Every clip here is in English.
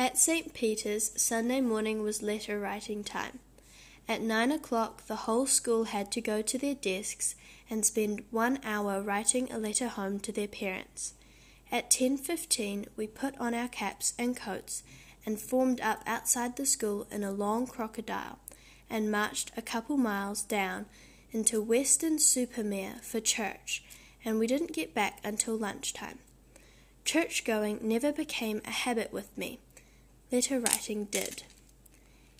At St. Peter's, Sunday morning was letter writing time. At nine o'clock, the whole school had to go to their desks and spend one hour writing a letter home to their parents. At ten fifteen, we put on our caps and coats and formed up outside the school in a long crocodile and marched a couple miles down into Weston-super-Mare for church, and we didn't get back until lunchtime. Church going never became a habit with me. Letter writing did.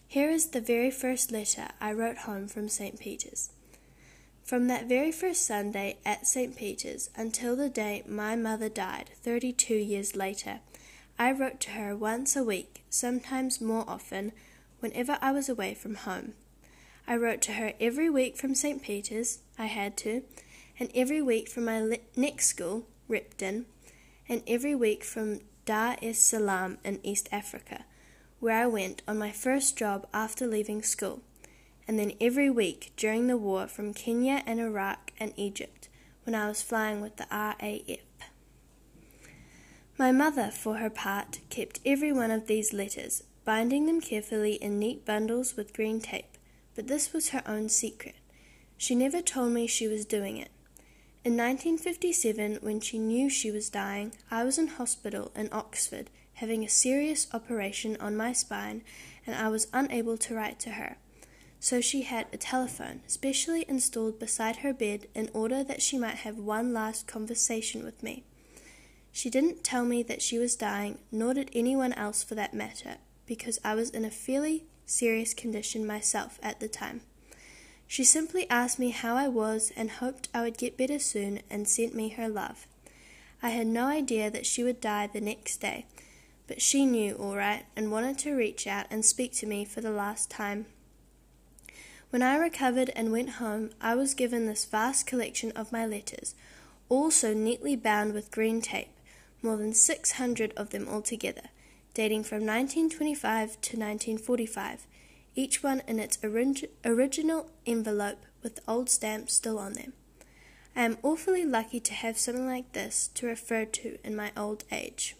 Here is the very first letter I wrote home from St. Peter's. From that very first Sunday at St. Peter's until the day my mother died, thirty two years later, I wrote to her once a week, sometimes more often, whenever I was away from home. I wrote to her every week from St. Peter's, I had to, and every week from my le- next school, Repton, and every week from Dar es Salaam in East Africa, where I went on my first job after leaving school, and then every week during the war from Kenya and Iraq and Egypt, when I was flying with the RAF. My mother, for her part, kept every one of these letters, binding them carefully in neat bundles with green tape, but this was her own secret. She never told me she was doing it. In 1957, when she knew she was dying, I was in hospital in Oxford having a serious operation on my spine, and I was unable to write to her. So she had a telephone specially installed beside her bed in order that she might have one last conversation with me. She didn't tell me that she was dying, nor did anyone else for that matter, because I was in a fairly serious condition myself at the time. She simply asked me how I was and hoped I would get better soon and sent me her love. I had no idea that she would die the next day, but she knew all right and wanted to reach out and speak to me for the last time. When I recovered and went home, I was given this vast collection of my letters, all so neatly bound with green tape, more than six hundred of them altogether, dating from 1925 to 1945, each one in its orig- original envelope with the old stamp still on them. I am awfully lucky to have something like this to refer to in my old age.